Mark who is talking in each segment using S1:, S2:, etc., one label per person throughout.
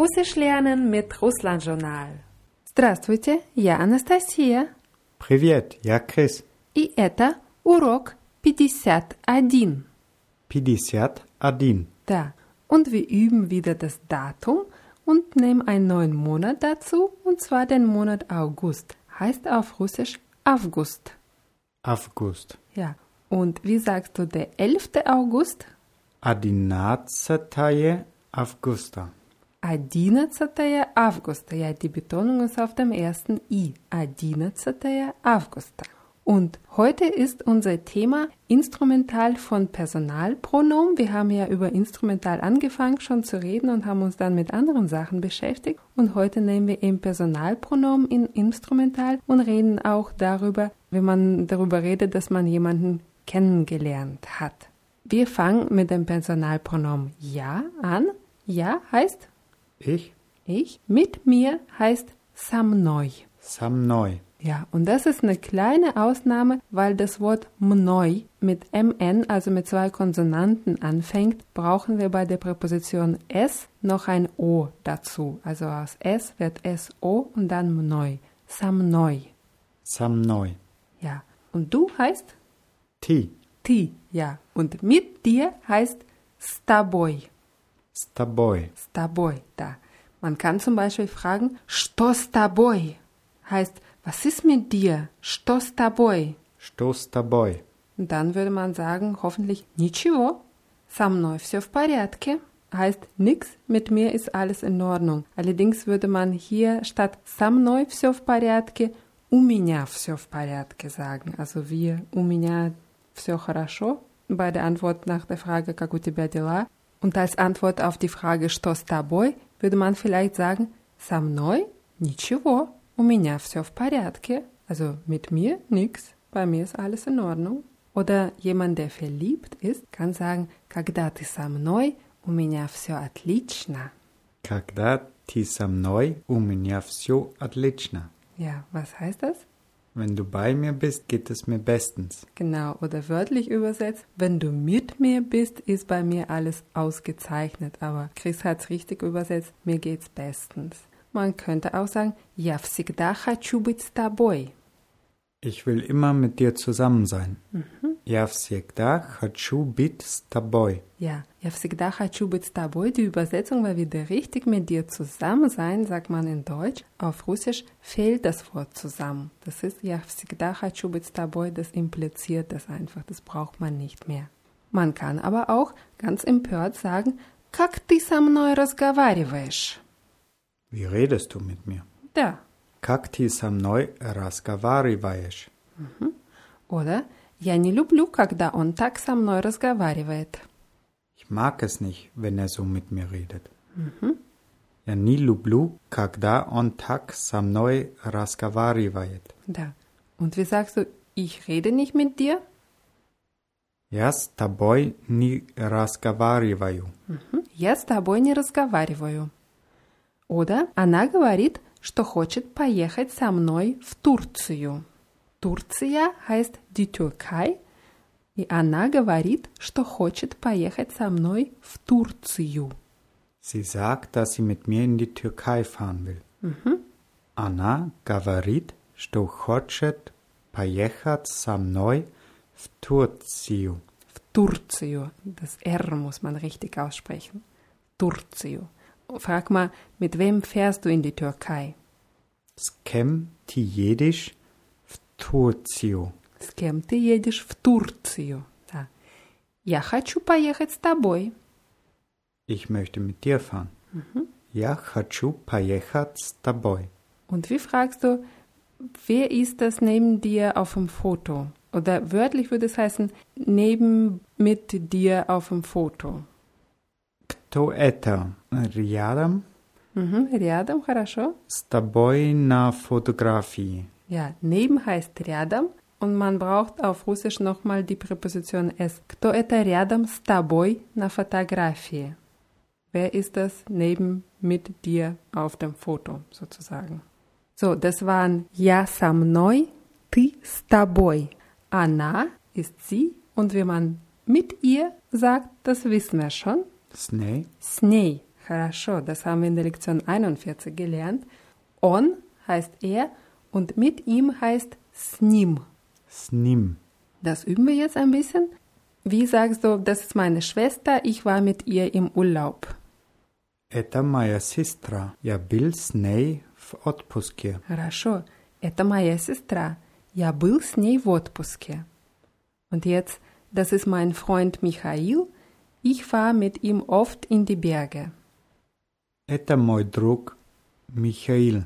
S1: Russisch lernen mit Russland-Journal. Здравствуйте, я Анастасия.
S2: Привет, я Крис.
S1: И это урок 51.
S2: 51.
S1: Da. Und wir üben wieder das Datum und nehmen einen neuen Monat dazu, und zwar den Monat August. Heißt auf Russisch August.
S2: Август.
S1: Ja. Und wie sagst du der 11. August?
S2: 11 августа.
S1: 11 Августа. Ja, die Betonung ist auf dem ersten I. 11 Августа. Und heute ist unser Thema Instrumental von Personalpronomen. Wir haben ja über Instrumental angefangen schon zu reden und haben uns dann mit anderen Sachen beschäftigt. Und heute nehmen wir eben Personalpronomen in Instrumental und reden auch darüber, wenn man darüber redet, dass man jemanden kennengelernt hat. Wir fangen mit dem Personalpronomen ja an. Ja heißt
S2: ich?
S1: ich. Mit mir heißt samnoi.
S2: Sam neu.
S1: Ja, und das ist eine kleine Ausnahme, weil das Wort mnoi mit mn, also mit zwei Konsonanten anfängt, brauchen wir bei der Präposition s noch ein o dazu. Also aus s wird so und dann mnoi. Samnoi.
S2: Sam neu.
S1: Ja. Und du heißt
S2: Ti.
S1: ti. Ja. Und mit dir heißt staboi.
S2: С тобой.
S1: Staboi. Da. Man kann zum Beispiel fragen, что с тобой? Heißt, was ist mit dir? Что с тобой?
S2: Что с тобой?
S1: Und dann würde man sagen, hoffentlich, ничего. Со мной все в порядке. Heißt nix, mit mir ist alles in Ordnung. Allerdings würde man hier statt со мной все в порядке, у меня все в порядке sagen. Also wir, у меня все хорошо. Bei der Antwort nach der Frage, как у тебя дела? Und als Antwort auf die Frage, что с тобой, würde man vielleicht sagen, со мной ничего, у меня все в порядке. Also mit mir nix, bei mir ist alles in Ordnung. Oder jemand, der verliebt ist, kann sagen, когда ты со мной, у меня все отлично.
S2: Когда ты со мной, у меня все отлично.
S1: Ja, was heißt das?
S2: Wenn du bei mir bist, geht es mir bestens.
S1: Genau, oder wörtlich übersetzt, wenn du mit mir bist, ist bei mir alles ausgezeichnet. Aber Chris hat es richtig übersetzt, mir geht's bestens. Man könnte auch sagen, я всегда хочу быть с тобой.
S2: Ich will immer mit dir zusammen sein. Я всегда хочу быть с тобой.
S1: Ja, я всегда хочу быть с тобой. Die Übersetzung war wieder richtig. Mit dir zusammen sein, sagt man in Deutsch. Auf Russisch fehlt das Wort zusammen. Das ist я всегда хочу быть с тобой. Das impliziert das einfach. Das braucht man nicht mehr. Man kann aber auch ganz empört sagen, как ты со мной разговариваешь?
S2: Wie redest du mit mir?
S1: Да.
S2: Как ты со мной разговариваешь?
S1: Oder я не люблю, когда он так со мной разговаривает.
S2: Ich mag es nicht, wenn er so mit mir redet. Я не люблю, когда он так со мной разговаривает.
S1: Да. Und wie sagst du, ich rede nicht mit dir?
S2: Я с тобой не разговариваю.
S1: Мгм. Я с тобой не разговариваю. Oder она говорит, что хочет поехать со мной в Турцию. Турция heißt die Türkei. И она говорит, что хочет поехать со мной в Турцию.
S2: Sie sagt, dass sie mit mir in die Türkei fahren will. Она говорит, что хочет поехать со мной в Турцию.
S1: В Турцию. Das R muss man richtig aussprechen. Турцию. Frag mal, mit wem fährst du in die Türkei?
S2: С кем ты едешь в Турцию?
S1: С кем ты едешь в Турцию? Да. Я хочу поехать с тобой.
S2: Ich möchte mit dir fahren. Я хочу поехать с тобой.
S1: Und wie fragst du, wer ist das neben dir auf dem Foto? Oder wörtlich würde es heißen, neben mit dir auf dem Foto.
S2: Кто это? Рядом
S1: Mhm, рядом, хорошо.
S2: с тобой на фотографии.
S1: Ja, neben heißt рядом und man braucht auf Russisch nochmal die Präposition s. Кто это рядом с тобой на фотографии? Wer ist das neben mit dir auf dem Foto sozusagen? So, das waren я со мной, ты с тобой. Она ist sie und wenn man mit ihr sagt, das wissen wir schon.
S2: С ней.
S1: С ней. Хорошо, das haben wir in der Lektion 41 gelernt. On heißt er und mit ihm heißt snim.
S2: Snim.
S1: Das üben wir jetzt ein bisschen. Wie sagst du, das ist meine Schwester, ich war mit ihr im Urlaub?
S2: Это моя сестра. Я был с ней в отпуске.
S1: Хорошо, это моя сестра. Я был с ней в отпуске. Und jetzt, das ist mein Freund Michael. Ich war mit ihm oft in die Berge.
S2: Это мой друг Михаил.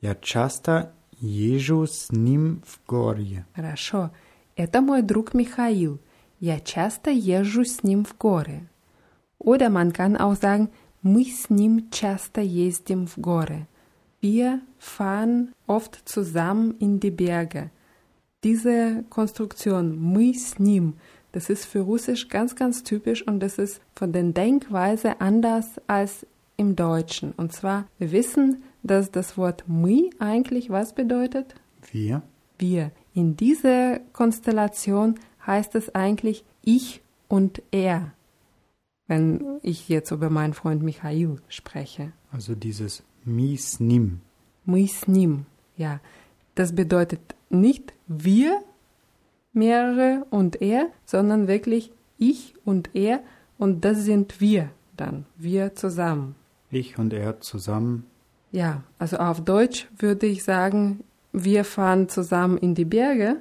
S2: Я часто езжу с ним в горы.
S1: Хорошо, это мой друг Michael. Я часто езжу с ним в горы. Oder man kann auch sagen, мы с ним часто ездим в горы. Wir fahren oft zusammen in die Berge. Diese Konstruktion, мы с ним, das ist für Russisch ganz, ganz typisch und das ist von der Denkweise anders als im Deutschen. Und zwar, wir wissen, dass das Wort мы eigentlich was bedeutet?
S2: Wir.
S1: Wir. In dieser Konstellation heißt es eigentlich ich und er, wenn ich jetzt über meinen Freund Michael spreche.
S2: Also dieses
S1: Misnim. Misnim, ja. Das bedeutet nicht wir, mehrere und er, sondern wirklich ich und er und das sind wir dann, wir zusammen.
S2: Ich und er zusammen
S1: Ja, also auf Deutsch würde ich sagen, wir fahren zusammen in die Berge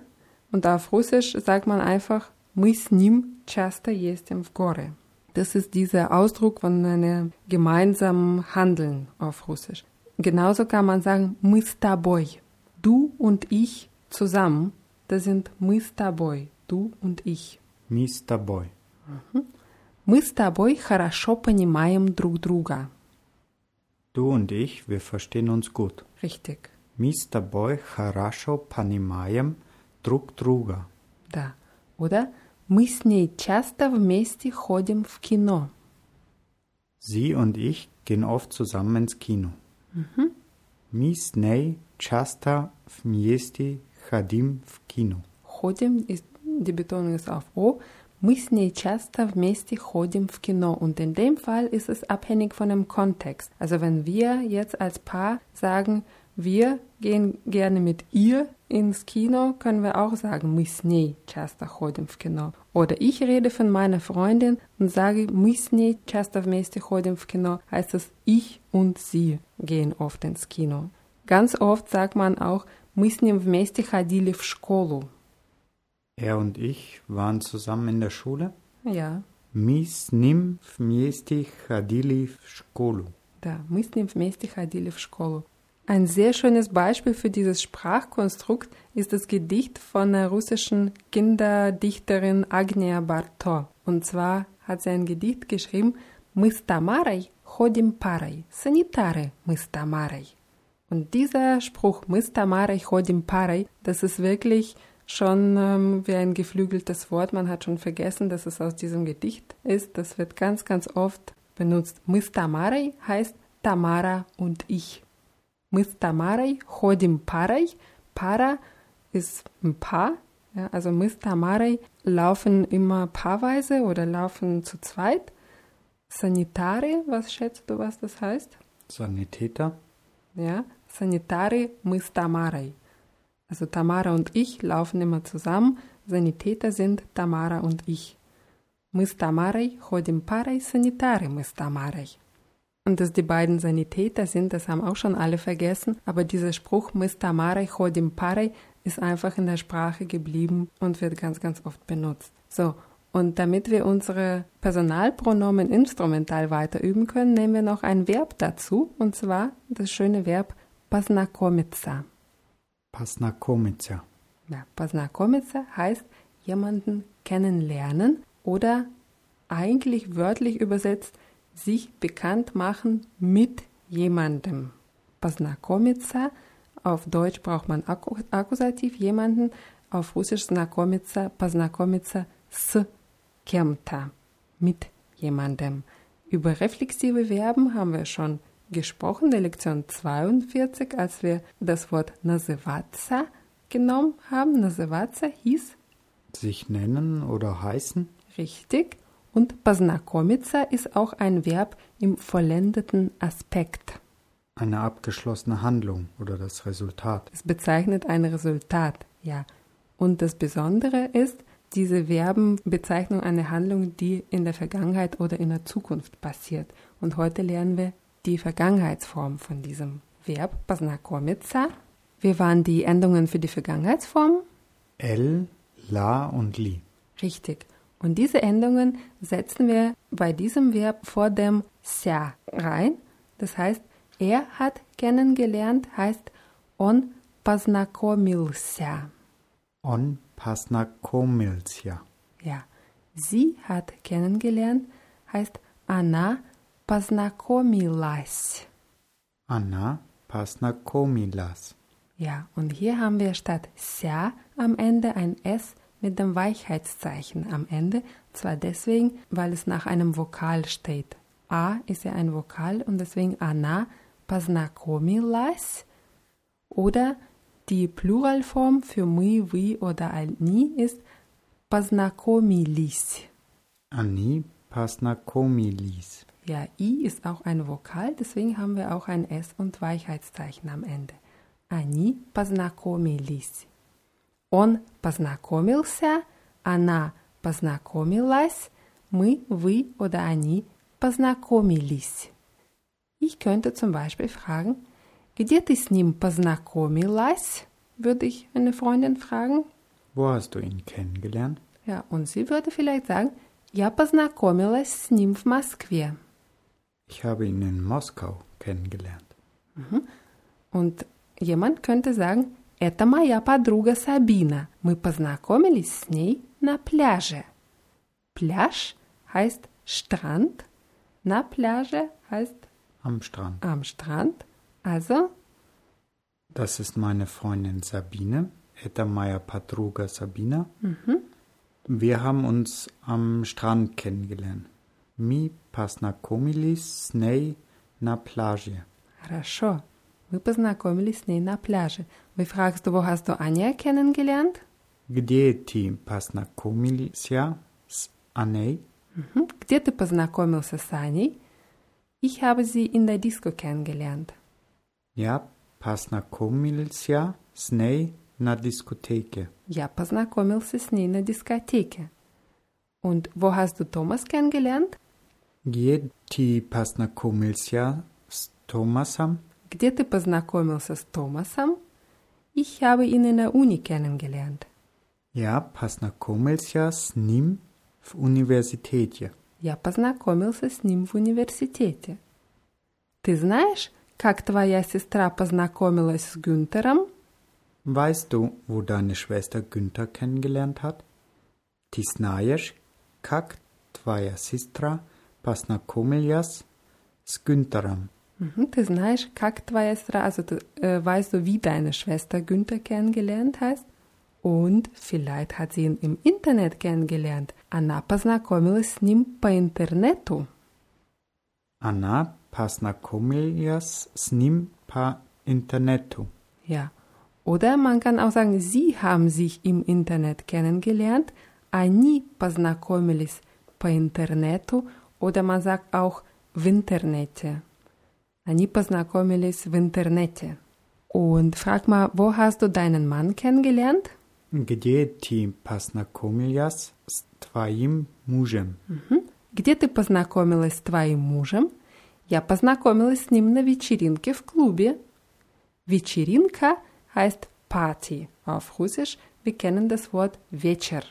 S1: und auf Russisch sagt man einfach мы с ним часто ездим в горы. Das ist dieser Ausdruck von einem gemeinsamen Handeln auf Russisch. Genauso kann man sagen мы с тобой. Du und ich zusammen, das sind мы с тобой, du und ich.
S2: Mi с тобой.
S1: Мы с тобой хорошо понимаем друг друга.
S2: Du und ich, wir verstehen uns gut.
S1: Richtig,
S2: Mi с тобой хорошо понимаем друг друга.
S1: да. Oder мы с ней часто вместе ходим в кино.
S2: Sie und ich gehen oft zusammen ins Kino. Mi с ней часто вместе ходим в кино.
S1: Ходим, ist, die Betonung ist auf O. Мы с ней часто вместе ходим в кино. Und in dem Fall ist es abhängig von dem Kontext. Also wenn wir jetzt als Paar sagen, wir gehen gerne mit ihr ins Kino, können wir auch sagen, мы с ней часто ходим в кино. Oder ich rede von meiner Freundin und sage, мы с ней часто вместе ходим в кино, heißt es, ich und sie gehen oft ins Kino. Ganz oft sagt man auch, мы с ним вместе ходили в школу.
S2: Er und ich waren zusammen in der Schule.
S1: Ja,
S2: Mi с ним вместе ходили в школу.
S1: да, мы с ним вместе ходили в школу. Ein sehr schönes Beispiel für dieses Sprachkonstrukt ist das Gedicht von der russischen Kinderdichterin Agnia Barto. Und zwar hat sie ein Gedicht geschrieben, Мы с Тамарой ходим парой, санитары мы с Тамарой. Und dieser Spruch, Мы с Тамарой ходим парой, das ist wirklich schon ähm, wie ein geflügeltes Wort. Man hat schon vergessen, dass es aus diesem Gedicht ist. Das wird ganz, ganz oft benutzt. Мы с Тамарой heißt Tamara und ich. Мы с Тамарой ходим парой. Para ist ein Paar. Ja, also мы с Тамарой laufen immer paarweise oder laufen zu zweit. Sanitare, was schätzt du, was das heißt?
S2: Sanitäter.
S1: Ja, Sanitare мы с Тамарой. Also Tamara und ich laufen immer zusammen. Sanitäter sind Tamara und ich. Мы с Тамарой ходим парой, санитары мы с Тамарой. Und dass die beiden Sanitäter sind, das haben auch schon alle vergessen. Aber dieser Spruch, мы с Тамарой ходим парой, ist einfach in der Sprache geblieben und wird ganz, ganz oft benutzt. So, und damit wir unsere Personalpronomen instrumental weiter üben können, nehmen wir noch ein Verb dazu, und zwar das schöne Verb познакомиться.
S2: Познакомиться.
S1: Ja, познакомиться heißt jemanden kennenlernen oder eigentlich wörtlich übersetzt sich bekannt machen mit jemandem. Познакомиться, auf Deutsch braucht man Akku- Akkusativ jemanden, auf Russisch знакомиться, познакомиться с кем-то, mit jemandem. Über reflexive Verben haben wir schon gesprochen, der Lektion 42, als wir das Wort Nasevatsa genommen haben. Nasevatsa hieß
S2: sich nennen oder heißen.
S1: Richtig. Und Pasnakomica ist auch ein Verb im vollendeten Aspekt.
S2: Eine abgeschlossene Handlung oder das Resultat.
S1: Es bezeichnet ein Resultat, ja. Und das Besondere ist, diese Verben bezeichnen eine Handlung, die in der Vergangenheit oder in der Zukunft passiert. Und heute lernen wir die Vergangenheitsform von diesem Verb, познакомиться. Wir waren die Endungen für die Vergangenheitsform?
S2: L, la und li.
S1: Richtig. Und diese Endungen setzen wir bei diesem Verb vor dem ся rein. Das heißt, er hat kennengelernt, heißt on познакомился.
S2: On познакомился.
S1: Ja. Sie hat kennengelernt, heißt она познакомилась.
S2: Она познакомилась.
S1: Ja, und hier haben wir statt ся am Ende ein S mit dem Weichheitszeichen am Ende, zwar deswegen, weil es nach einem Vokal steht. A ist ja ein Vokal und deswegen она познакомилась. Oder die Pluralform für мы, вы oder они ist познакомились.
S2: Они познакомились.
S1: Ja, I ist auch ein Vokal, deswegen haben wir auch ein S und Weichheitszeichen am Ende. Они познакомились. Он познакомился, она познакомилась, мы, вы oder они познакомились. Ich könnte zum Beispiel fragen, где ты с ним познакомилась? Würde ich eine Freundin fragen.
S2: Wo hast du ihn kennengelernt?
S1: Ja, und sie würde vielleicht sagen, я познакомилась с ним в Москве.
S2: Ich habe ihn in Moskau kennengelernt.
S1: Und jemand könnte sagen, это моя подруга Сабина. Мы познакомились с ней на пляже. Пляж heißt Strand. На пляже heißt
S2: Am Strand.
S1: am Strand. Also,
S2: Das ist meine Freundin Sabine. Это моя подруга Sabina. Wir haben uns am Strand kennengelernt. Mi познакомились с ней на пляже.
S1: хорошо. Мы познакомились с ней на пляже. Wie fragst du, wo hast du Anja kennengelernt?
S2: Где ты познакомился с Аней?
S1: Mhm. Где ты познакомился с Аней? Ich habe sie in der Disco kennengelernt.
S2: Я познакомился с ней на дискотеке.
S1: Я познакомился с ней на дискотеке. Und wo hast du Thomas kennengelernt?
S2: Где ты познакомился с Томасом?
S1: Где ты познакомился с Томасом? Ich habe ihn in der Uni kennengelernt.
S2: Я познакомился с ним в университете.
S1: Я познакомился с ним в университете. Ты знаешь, как твоя сестра познакомилась с Гюнтером?
S2: Weißt du, wo deine Schwester Günther kennengelernt hat? Ты знаешь, как твоя сестра познакомилась с Güntherом?
S1: Mhm, ты знаешь, как твоя сестра, also du, äh, weißt du, wie deine Schwester Günther kennengelernt heißt? Und vielleicht hat sie ihn im Internet kennengelernt. Она познакомилась с ним по интернету.
S2: Она познакомилась с ним по интернету.
S1: Ja. Oder man kann auch sagen, sie haben sich im Internet kennengelernt. Они познакомились по интернету. Oder man sagt auch в интернете. Они познакомились в интернете. Und frag mal, wo hast du deinen Mann kennengelernt?
S2: Где ты познакомилась с твоим мужем?
S1: Мгм. Где ты познакомилась с твоим мужем? Я познакомилась с ним на вечеринке в клубе. Вечеринка heißt Party auf Russisch. Wir kennen das Wort Вечер.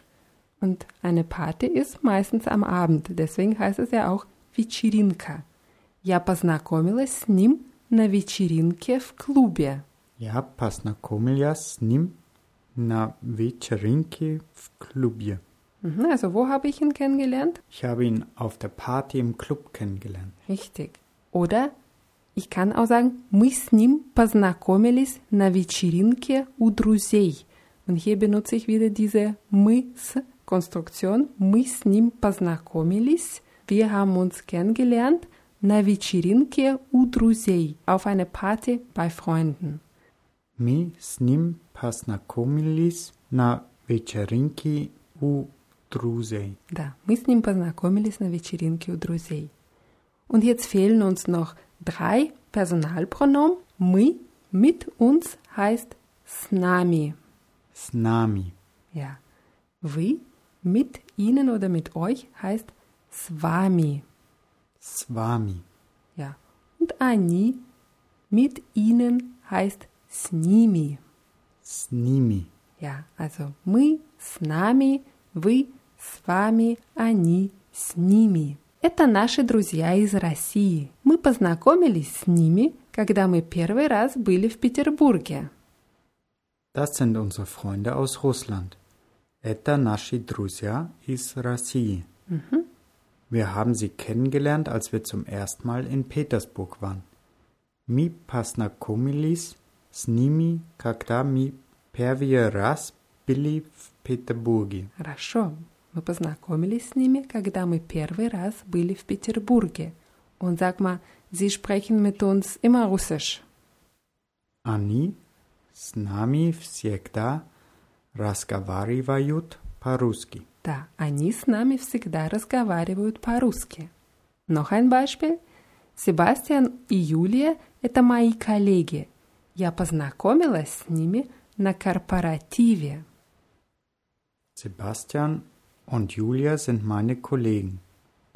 S1: Und eine Party ist meistens am Abend. Deswegen heißt es ja auch Вечеринка. Я познакомилась с ним на вечеринке в клубе.
S2: Я познакомилась с ним на вечеринке в клубе.
S1: Mhm, also wo habe ich ihn kennengelernt?
S2: Ich habe ihn auf der Party im Club kennengelernt.
S1: Richtig. Oder ich kann auch sagen, мы с ним познакомились на вечеринке у друзей. Und hier benutze ich wieder diese мы с Konstruktion. Мы с ним познакомились. Wir haben uns kennengelernt на вечеринке у друзей. Auf einer Party bei Freunden.
S2: Мы с ним познакомились на вечеринке у друзей.
S1: Да, мы с ним познакомились на вечеринке у друзей. Und jetzt fehlen uns noch drei Personalpronomen. Мы, mit uns heißt с нами.
S2: С нами.
S1: Ja. Вы, mit ihnen oder mit euch heißt с вами.
S2: С вами.
S1: Ja. Und они, mit ihnen heißt с ними.
S2: С ними.
S1: Ja, also мы с нами, вы с вами, они с ними. Это наши друзья из России. Мы познакомились с ними, когда мы первый раз были в Петербурге.
S2: Das sind unsere Freunde aus Russland. Это наши друзья из России. Wir haben sie kennengelernt, als wir zum ersten Mal in Petersburg waren. Мы познакомились с ними, когда мы первый раз были в Петербурге.
S1: Хорошо. Мы познакомились с ними, когда мы первый раз были в Петербурге. Und sag mal, Sie sprechen mit uns immer Russisch.
S2: Они с нами всегда разговаривают по-русски.
S1: Да, они с нами всегда разговаривают по-русски. Noch ein Beispiel. Себастьян и Юлия – это мои коллеги. Я познакомилась с ними на корпоративе.
S2: Sebastian und Julia sind meine Kollegen.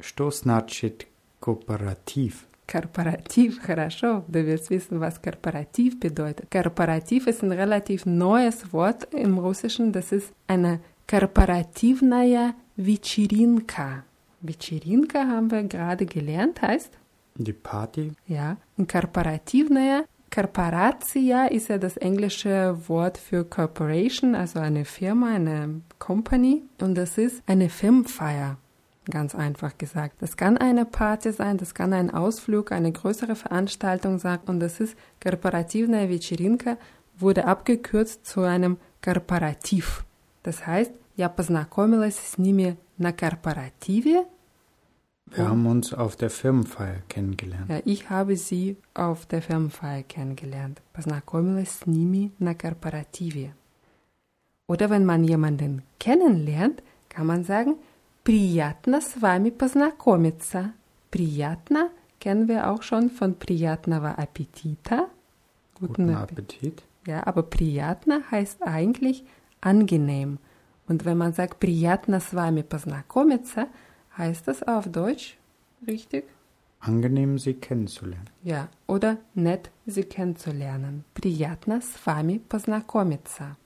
S2: Что значит кооператив?
S1: Korporativ, хорошо. Du willst wissen, was Korporativ bedeutet. Korporativ ist ein relativ neues Wort im Russischen. Das ist eine korporativnaya вечеринка. Вечеринка haben wir gerade gelernt, heißt
S2: Die Party?
S1: Ja, und korporativnaya, Korporatia ist ja das englische Wort für Corporation, also eine Firma, eine Company. Und das ist eine Firmenfeier, ganz einfach gesagt. Das kann eine Party sein, das kann ein Ausflug, eine größere Veranstaltung sein. Und das ist Korporativnaya вечеринка, wurde abgekürzt zu einem Korporativ. Das heißt, я познакомилась с ними на корпоративе,
S2: Wir haben uns auf der Firmenfeier kennengelernt.
S1: Ja, ich habe sie auf der Firmenfeier kennengelernt. Познакомилась с ними на корпоративе. Oder wenn man jemanden kennenlernt, kann man sagen, приятно с вами познакомиться. Приятно kennen wir auch schon von приятного аппетита.
S2: Guten Appetit.
S1: Ja, aber приятно heißt eigentlich angenehm. Und wenn man sagt приятно с вами познакомиться, heißt das auf Deutsch richtig?
S2: Angenehm, Sie kennenzulernen.
S1: Ja, oder nett, sie kennenzulernen. Приятно с вами познакомиться.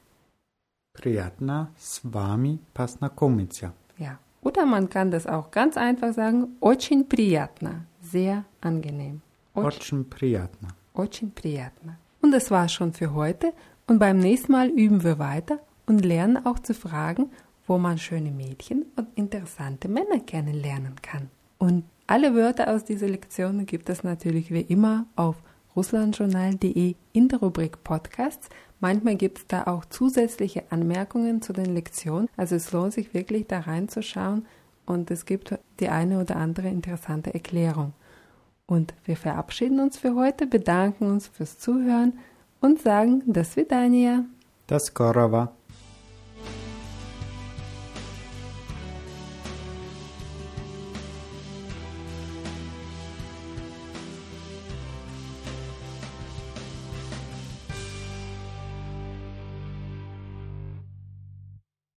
S2: Приятно с вами познакомиться.
S1: Ja. Oder man kann das auch ganz einfach sagen, очень приятно, sehr angenehm.
S2: Очень приятно.
S1: Очень приятно. Und das war's schon für heute. Und beim nächsten Mal üben wir weiter und lernen auch zu fragen, wo man schöne Mädchen und interessante Männer kennenlernen kann. Und alle Wörter aus dieser Lektion gibt es natürlich wie immer auf russlandjournal.de in der Rubrik Podcasts. Manchmal gibt es da auch zusätzliche Anmerkungen zu den Lektionen. Also es lohnt sich wirklich da reinzuschauen und es gibt die eine oder andere interessante Erklärung. Und wir verabschieden uns für heute, bedanken uns fürs Zuhören und sagen dass das Vidania.
S2: Das Korava.